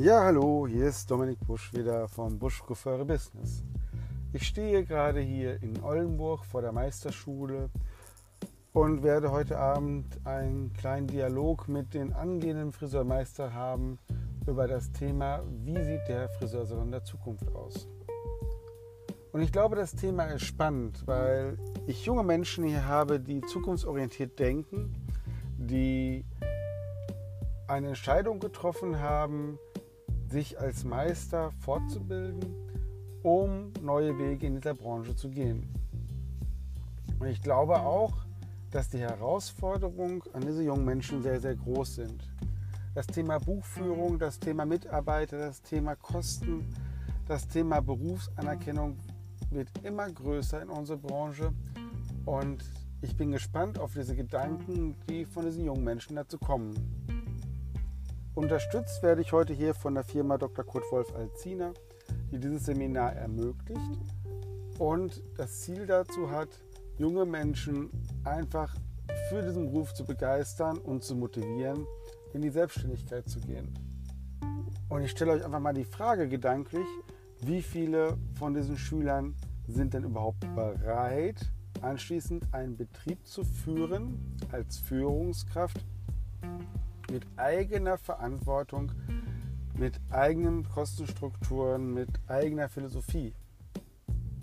Ja, hallo, hier ist Dominik Busch wieder vom Busch Coiffeure Business. Ich stehe gerade hier in Oldenburg vor der Meisterschule und werde heute Abend einen kleinen Dialog mit den angehenden Friseurmeister haben über das Thema, wie sieht der Friseursalon der Zukunft aus. Und ich glaube, das Thema ist spannend, weil ich junge Menschen hier habe, die zukunftsorientiert denken, die eine Entscheidung getroffen haben, sich als Meister fortzubilden, um neue Wege in dieser Branche zu gehen. Und ich glaube auch, dass die Herausforderungen an diese jungen Menschen sehr, sehr groß sind. Das Thema Buchführung, das Thema Mitarbeiter, das Thema Kosten, das Thema Berufsanerkennung wird immer größer in unserer Branche. Und ich bin gespannt auf diese Gedanken, die von diesen jungen Menschen dazu kommen. Unterstützt werde ich heute hier von der Firma Dr. Kurt Wolf Alzina, die dieses Seminar ermöglicht und das Ziel dazu hat, junge Menschen einfach für diesen Beruf zu begeistern und zu motivieren, in die Selbstständigkeit zu gehen. Und ich stelle euch einfach mal die Frage gedanklich, wie viele von diesen Schülern sind denn überhaupt bereit, anschließend einen Betrieb zu führen als Führungskraft mit eigener Verantwortung, mit eigenen Kostenstrukturen, mit eigener Philosophie.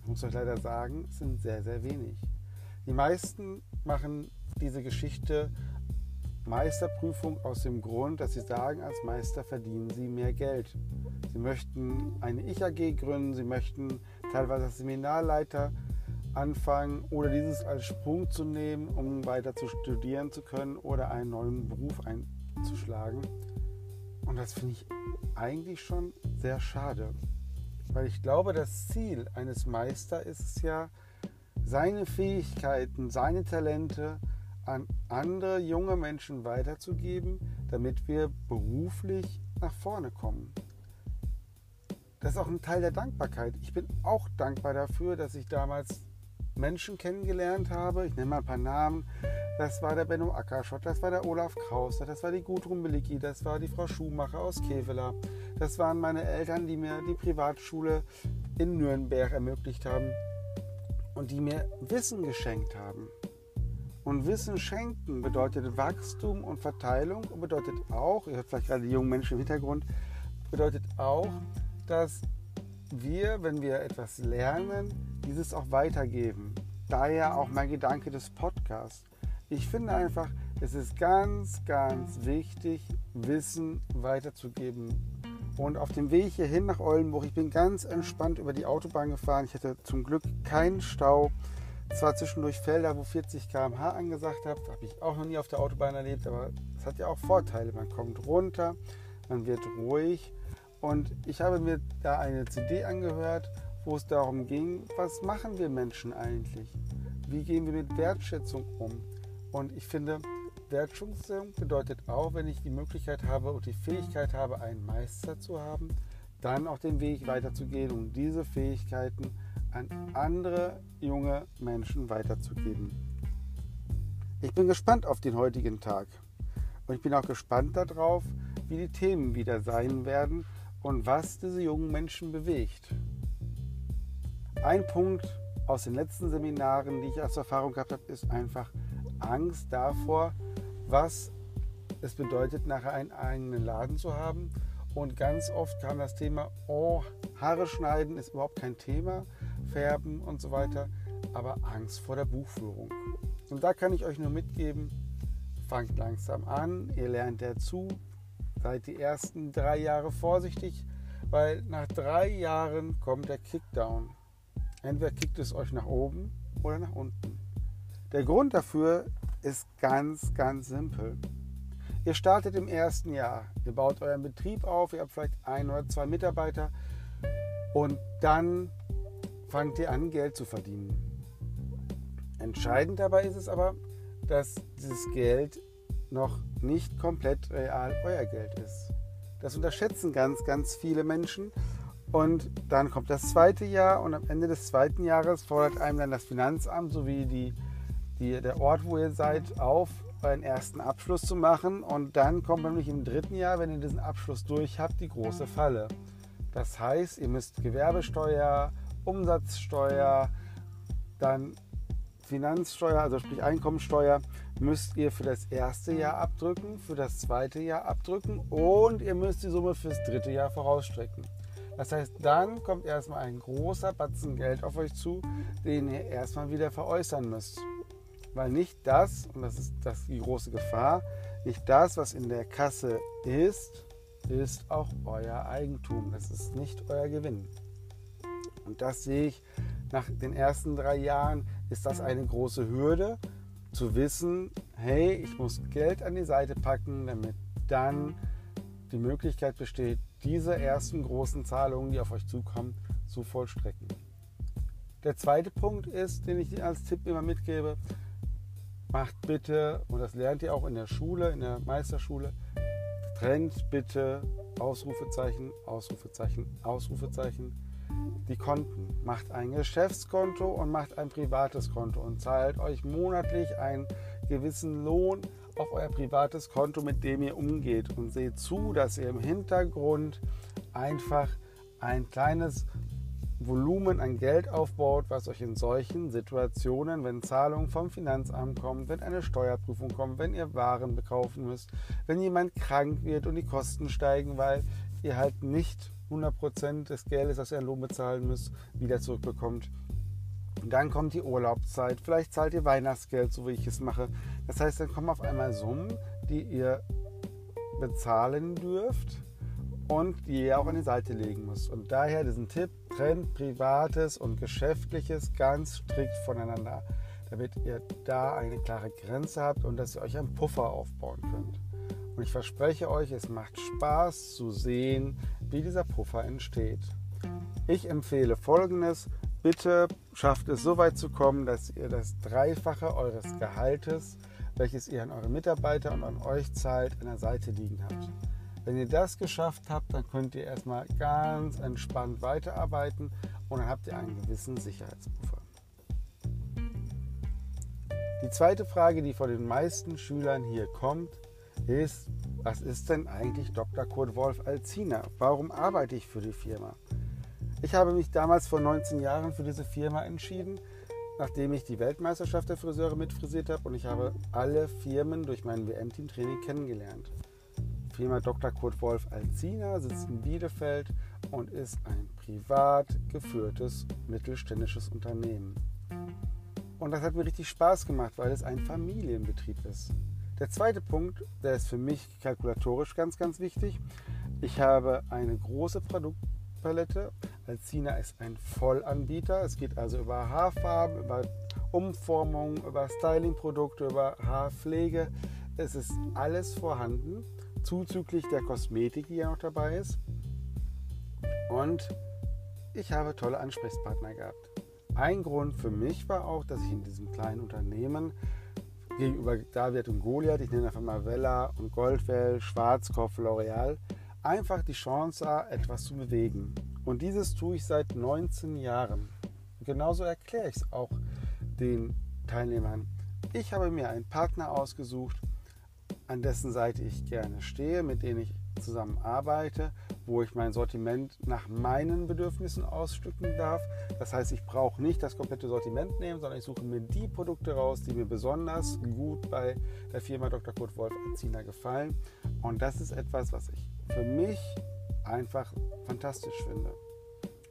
Ich muss euch leider sagen, es sind sehr, sehr wenig. Die meisten machen diese Geschichte Meisterprüfung aus dem Grund, dass sie sagen, als Meister verdienen sie mehr Geld. Sie möchten eine Ich-AG gründen, sie möchten teilweise als Seminarleiter anfangen oder dieses als Sprung zu nehmen, um weiter zu studieren zu können oder einen neuen Beruf einzuführen zu schlagen. Und das finde ich eigentlich schon sehr schade. Weil ich glaube, das Ziel eines Meisters ist es ja, seine Fähigkeiten, seine Talente an andere junge Menschen weiterzugeben, damit wir beruflich nach vorne kommen. Das ist auch ein Teil der Dankbarkeit. Ich bin auch dankbar dafür, dass ich damals Menschen kennengelernt habe. Ich nenne mal ein paar Namen. Das war der Benno Ackerschott, das war der Olaf Krauser, das war die Gudrun Belicki, das war die Frau Schumacher aus Kevela. Das waren meine Eltern, die mir die Privatschule in Nürnberg ermöglicht haben und die mir Wissen geschenkt haben. Und Wissen schenken bedeutet Wachstum und Verteilung und bedeutet auch, ihr hört vielleicht gerade die jungen Menschen im Hintergrund, bedeutet auch, dass wir, wenn wir etwas lernen, dieses auch weitergeben. Daher auch mein Gedanke des Podcasts. Ich finde einfach, es ist ganz, ganz wichtig, Wissen weiterzugeben. Und auf dem Weg hierhin nach Oldenburg, ich bin ganz entspannt über die Autobahn gefahren. Ich hatte zum Glück keinen Stau. Zwar zwischendurch Felder, wo 40 km/h angesagt habe, habe ich auch noch nie auf der Autobahn erlebt, aber es hat ja auch Vorteile. Man kommt runter, man wird ruhig. Und ich habe mir da eine CD angehört, wo es darum ging, was machen wir Menschen eigentlich? Wie gehen wir mit Wertschätzung um? Und ich finde, Wertschätzung bedeutet auch, wenn ich die Möglichkeit habe und die Fähigkeit habe, einen Meister zu haben, dann auch den Weg weiterzugehen und diese Fähigkeiten an andere junge Menschen weiterzugeben. Ich bin gespannt auf den heutigen Tag und ich bin auch gespannt darauf, wie die Themen wieder sein werden und was diese jungen Menschen bewegt. Ein Punkt aus den letzten Seminaren, die ich als Erfahrung gehabt habe, ist einfach, Angst davor, was es bedeutet, nachher einen eigenen Laden zu haben. Und ganz oft kam das Thema, oh, Haare schneiden ist überhaupt kein Thema, färben und so weiter, aber Angst vor der Buchführung. Und da kann ich euch nur mitgeben, fangt langsam an, ihr lernt dazu, seid die ersten drei Jahre vorsichtig, weil nach drei Jahren kommt der Kickdown. Entweder kickt es euch nach oben oder nach unten. Der Grund dafür ist ganz, ganz simpel. Ihr startet im ersten Jahr, ihr baut euren Betrieb auf, ihr habt vielleicht ein oder zwei Mitarbeiter und dann fangt ihr an, Geld zu verdienen. Entscheidend dabei ist es aber, dass dieses Geld noch nicht komplett real euer Geld ist. Das unterschätzen ganz, ganz viele Menschen. Und dann kommt das zweite Jahr und am Ende des zweiten Jahres fordert einem dann das Finanzamt sowie die die, der Ort, wo ihr seid, auf, euren ersten Abschluss zu machen. Und dann kommt nämlich im dritten Jahr, wenn ihr diesen Abschluss durch habt, die große Falle. Das heißt, ihr müsst Gewerbesteuer, Umsatzsteuer, dann Finanzsteuer, also sprich Einkommensteuer, müsst ihr für das erste Jahr abdrücken, für das zweite Jahr abdrücken und ihr müsst die Summe fürs dritte Jahr vorausstrecken. Das heißt, dann kommt erstmal ein großer Batzen Geld auf euch zu, den ihr erstmal wieder veräußern müsst. Weil nicht das, und das ist das die große Gefahr, nicht das, was in der Kasse ist, ist auch euer Eigentum. Das ist nicht euer Gewinn. Und das sehe ich nach den ersten drei Jahren, ist das eine große Hürde, zu wissen, hey, ich muss Geld an die Seite packen, damit dann die Möglichkeit besteht, diese ersten großen Zahlungen, die auf euch zukommen, zu vollstrecken. Der zweite Punkt ist, den ich als Tipp immer mitgebe, macht bitte, und das lernt ihr auch in der Schule, in der Meisterschule, trennt bitte Ausrufezeichen, Ausrufezeichen, Ausrufezeichen die Konten. Macht ein Geschäftskonto und macht ein privates Konto und zahlt euch monatlich einen gewissen Lohn auf euer privates Konto, mit dem ihr umgeht. Und seht zu, dass ihr im Hintergrund einfach ein kleines Volumen an Geld aufbaut, was euch in solchen Situationen, wenn Zahlungen vom Finanzamt kommen, wenn eine Steuerprüfung kommt, wenn ihr Waren bekaufen müsst, wenn jemand krank wird und die Kosten steigen, weil ihr halt nicht 100% des Geldes, das ihr an Lohn bezahlen müsst, wieder zurückbekommt. Und dann kommt die Urlaubszeit, vielleicht zahlt ihr Weihnachtsgeld, so wie ich es mache. Das heißt, dann kommen auf einmal Summen, die ihr bezahlen dürft und die ihr auch an die Seite legen müsst. Und daher diesen Tipp, trennt Privates und Geschäftliches ganz strikt voneinander, damit ihr da eine klare Grenze habt und dass ihr euch einen Puffer aufbauen könnt. Und ich verspreche euch, es macht Spaß zu sehen, wie dieser Puffer entsteht. Ich empfehle folgendes. Bitte schafft es so weit zu kommen, dass ihr das Dreifache eures Gehaltes, welches ihr an eure Mitarbeiter und an euch zahlt, an der Seite liegen habt. Wenn ihr das geschafft habt, dann könnt ihr erstmal ganz entspannt weiterarbeiten und dann habt ihr einen gewissen Sicherheitspuffer. Die zweite Frage, die von den meisten Schülern hier kommt, ist, was ist denn eigentlich Dr. Kurt Wolf Alzina? Warum arbeite ich für die Firma? Ich habe mich damals vor 19 Jahren für diese Firma entschieden, nachdem ich die Weltmeisterschaft der Friseure mitfrisiert habe und ich habe alle Firmen durch mein WM-Team-Training kennengelernt. Firma Dr. Kurt Wolf Alzina sitzt in Bielefeld und ist ein privat geführtes mittelständisches Unternehmen. Und das hat mir richtig Spaß gemacht, weil es ein Familienbetrieb ist. Der zweite Punkt, der ist für mich kalkulatorisch ganz, ganz wichtig. Ich habe eine große Produktpalette. Alcina ist ein Vollanbieter. Es geht also über Haarfarben, über Umformung, über Stylingprodukte, über Haarpflege. Es ist alles vorhanden, zuzüglich der Kosmetik, die ja noch dabei ist. Und ich habe tolle Ansprechpartner gehabt. Ein Grund für mich war auch, dass ich in diesem kleinen Unternehmen gegenüber David und Goliath, ich nenne einfach mal Vella und Goldwell, Schwarzkopf, L'Oreal, einfach die Chance etwas zu bewegen. Und dieses tue ich seit 19 Jahren. genauso erkläre ich es auch den Teilnehmern. Ich habe mir einen Partner ausgesucht, an dessen Seite ich gerne stehe, mit dem ich zusammenarbeite, wo ich mein Sortiment nach meinen Bedürfnissen ausstücken darf. Das heißt, ich brauche nicht das komplette Sortiment nehmen, sondern ich suche mir die Produkte raus, die mir besonders gut bei der Firma Dr. Kurt Wolf Azina gefallen. Und das ist etwas, was ich für mich einfach fantastisch finde.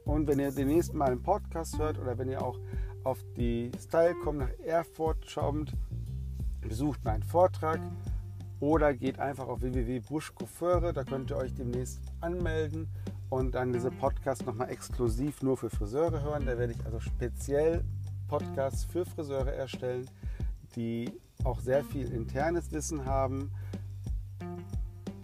Und wenn ihr den nächsten Mal einen Podcast hört oder wenn ihr auch auf die Stylecom nach Erfurt schaut, besucht meinen Vortrag oder geht einfach auf www.buschcoiffeure, da könnt ihr euch demnächst anmelden und dann diese Podcast nochmal exklusiv nur für Friseure hören. Da werde ich also speziell Podcasts für Friseure erstellen, die auch sehr viel internes Wissen haben.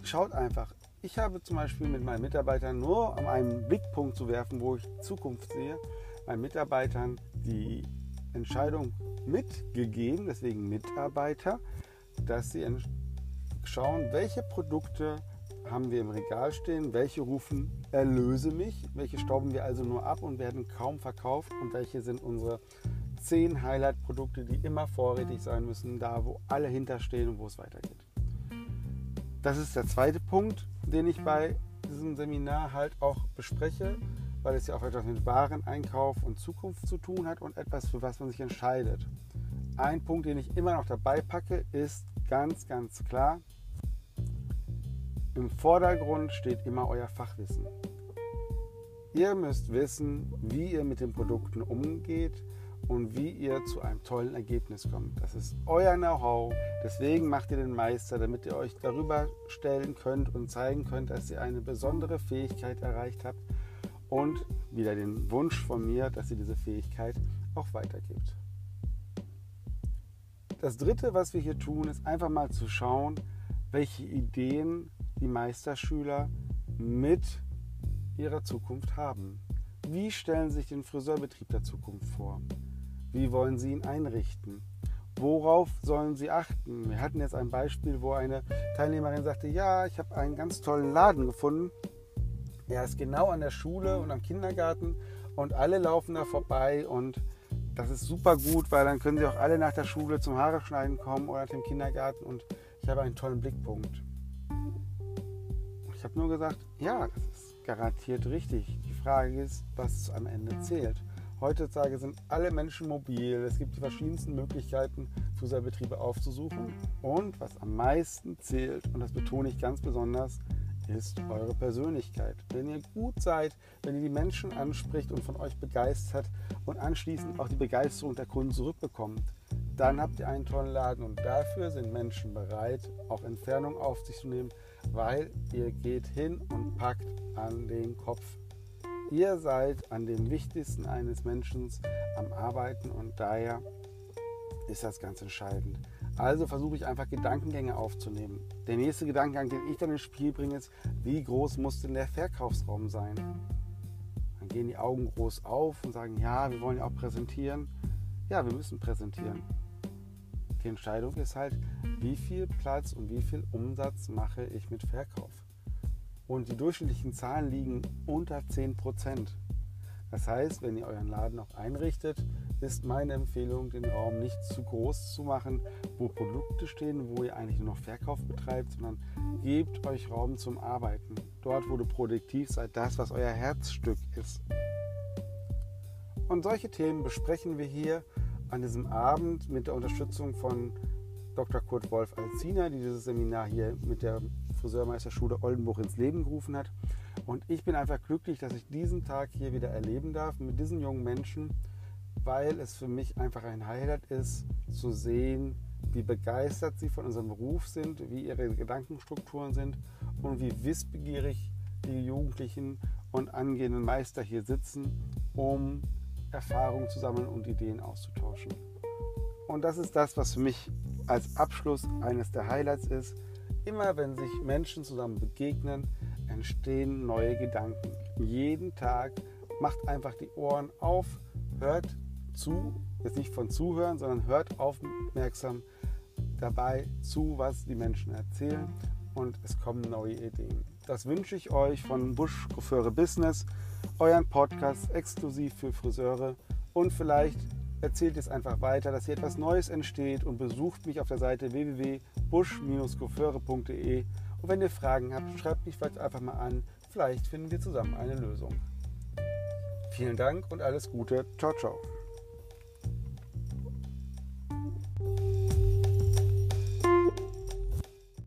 Schaut einfach. Ich habe zum Beispiel mit meinen Mitarbeitern nur um einen Blickpunkt zu werfen, wo ich Zukunft sehe, meinen Mitarbeitern die Entscheidung mitgegeben, deswegen Mitarbeiter, dass sie schauen, welche Produkte haben wir im Regal stehen, welche rufen Erlöse mich, welche stauben wir also nur ab und werden kaum verkauft und welche sind unsere zehn Highlight-Produkte, die immer vorrätig sein müssen, da wo alle hinterstehen und wo es weitergeht. Das ist der zweite Punkt, den ich bei diesem Seminar halt auch bespreche, weil es ja auch etwas mit Wareneinkauf und Zukunft zu tun hat und etwas, für was man sich entscheidet. Ein Punkt, den ich immer noch dabei packe, ist ganz, ganz klar, im Vordergrund steht immer euer Fachwissen. Ihr müsst wissen, wie ihr mit den Produkten umgeht, und wie ihr zu einem tollen Ergebnis kommt. Das ist euer Know-how. Deswegen macht ihr den Meister, damit ihr euch darüber stellen könnt und zeigen könnt, dass ihr eine besondere Fähigkeit erreicht habt und wieder den Wunsch von mir, dass ihr diese Fähigkeit auch weitergibt. Das dritte, was wir hier tun, ist einfach mal zu schauen, welche Ideen die Meisterschüler mit ihrer Zukunft haben. Wie stellen sich den Friseurbetrieb der Zukunft vor? Wie wollen Sie ihn einrichten? Worauf sollen Sie achten? Wir hatten jetzt ein Beispiel, wo eine Teilnehmerin sagte, ja, ich habe einen ganz tollen Laden gefunden. Er ist genau an der Schule und am Kindergarten und alle laufen da vorbei und das ist super gut, weil dann können sie auch alle nach der Schule zum Haare schneiden kommen oder dem Kindergarten und ich habe einen tollen Blickpunkt. Ich habe nur gesagt, ja, das ist garantiert richtig. Die Frage ist, was am Ende zählt. Heutzutage sind alle Menschen mobil. Es gibt die verschiedensten Möglichkeiten, Friseurbetriebe aufzusuchen. Und was am meisten zählt, und das betone ich ganz besonders, ist eure Persönlichkeit. Wenn ihr gut seid, wenn ihr die Menschen anspricht und von euch begeistert und anschließend auch die Begeisterung der Kunden zurückbekommt, dann habt ihr einen tollen Laden und dafür sind Menschen bereit, auch Entfernung auf sich zu nehmen, weil ihr geht hin und packt an den Kopf. Ihr seid an dem Wichtigsten eines Menschen am Arbeiten und daher ist das ganz entscheidend. Also versuche ich einfach Gedankengänge aufzunehmen. Der nächste Gedankengang, den ich dann ins Spiel bringe, ist, wie groß muss denn der Verkaufsraum sein? Dann gehen die Augen groß auf und sagen, ja, wir wollen ja auch präsentieren. Ja, wir müssen präsentieren. Die Entscheidung ist halt, wie viel Platz und wie viel Umsatz mache ich mit Verkauf und die durchschnittlichen Zahlen liegen unter 10%. Das heißt, wenn ihr euren Laden auch einrichtet, ist meine Empfehlung, den Raum nicht zu groß zu machen, wo Produkte stehen, wo ihr eigentlich nur noch Verkauf betreibt, sondern gebt euch Raum zum Arbeiten. Dort, wo du produktiv seid, das, was euer Herzstück ist. Und solche Themen besprechen wir hier an diesem Abend mit der Unterstützung von Dr. Kurt Wolf Alzina, die dieses Seminar hier mit der Friseurmeisterschule Oldenburg ins Leben gerufen hat. Und ich bin einfach glücklich, dass ich diesen Tag hier wieder erleben darf mit diesen jungen Menschen, weil es für mich einfach ein Highlight ist, zu sehen, wie begeistert sie von unserem Beruf sind, wie ihre Gedankenstrukturen sind und wie wissbegierig die Jugendlichen und angehenden Meister hier sitzen, um Erfahrungen zu sammeln und Ideen auszutauschen. Und das ist das, was für mich als Abschluss eines der Highlights ist, Immer wenn sich Menschen zusammen begegnen, entstehen neue Gedanken. Jeden Tag macht einfach die Ohren auf, hört zu, jetzt nicht von zuhören, sondern hört aufmerksam dabei zu, was die Menschen erzählen und es kommen neue Ideen. Das wünsche ich euch von Busch Coiffeure Business, euren Podcast exklusiv für Friseure und vielleicht erzählt es einfach weiter, dass hier etwas Neues entsteht und besucht mich auf der Seite www.busch-coiffeure.de und wenn ihr Fragen habt, schreibt mich vielleicht einfach mal an. Vielleicht finden wir zusammen eine Lösung. Vielen Dank und alles Gute. Ciao, ciao.